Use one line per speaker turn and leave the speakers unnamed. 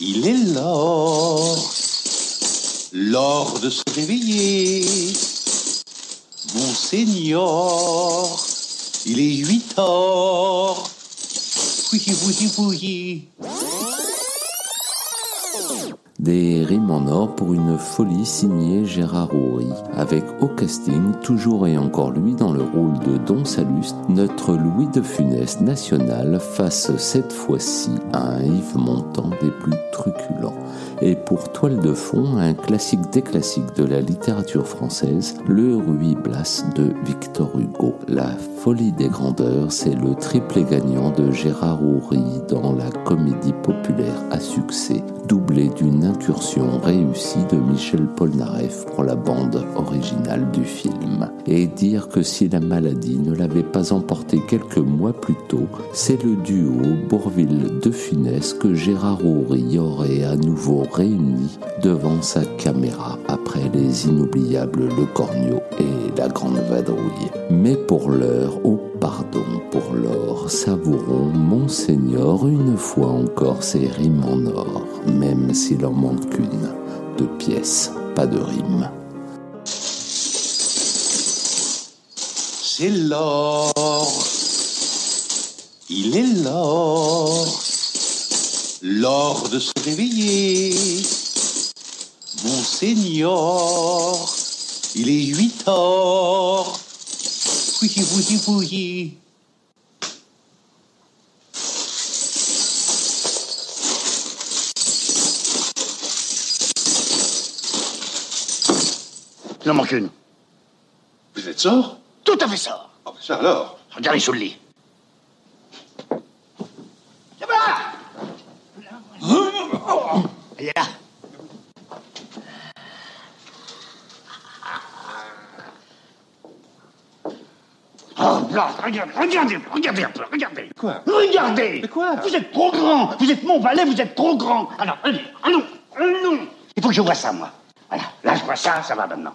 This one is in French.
Il est l'heure, l'heure de se réveiller. Monseigneur, il est 8 heures. Oui, oui, oui.
Des rimes en or pour une folie signée Gérard Houry, avec au casting, toujours et encore lui dans le rôle de Don Saluste, notre Louis de Funès national face cette fois-ci à un Yves Montand des plus truculents. Et pour toile de fond, un classique des classiques de la littérature française, Le Ruy Blas de Victor Hugo. La folie des grandeurs, c'est le triplé gagnant de Gérard Houry dans la comédie populaire à succès, doublé d'une incursion réussie de Michel Polnareff pour la bande originale du film. Et dire que si la maladie ne l'avait pas emporté quelques mois plus tôt, c'est le duo Bourville-De Funès que Gérard Houry aurait à nouveau réuni devant sa caméra après les inoubliables Le Cornio et La Grande Vadrouille. Mais pour l'heure, au pardon pour l'or, savourons Monseigneur une fois encore ses rimes en or, même s'il en manque une, de pièces, pas de rimes.
C'est l'or, il est l'or, l'or de se réveiller. Monseigneur, il est 8 heures. Oui, oui, oui.
Il en manque une.
Vous êtes sort?
Tout à fait ça.
Ah, ben ça alors
Regardez sous le lit. Voilà Elle est là. Regardez, regardez, regardez un peu, regardez.
Quoi
Regardez
Mais quoi
Vous êtes trop grand Vous êtes mon valet, vous êtes trop grand Alors, allez, allons, allons Il faut que je vois ça, moi. Voilà, là, je vois ça, ça va maintenant.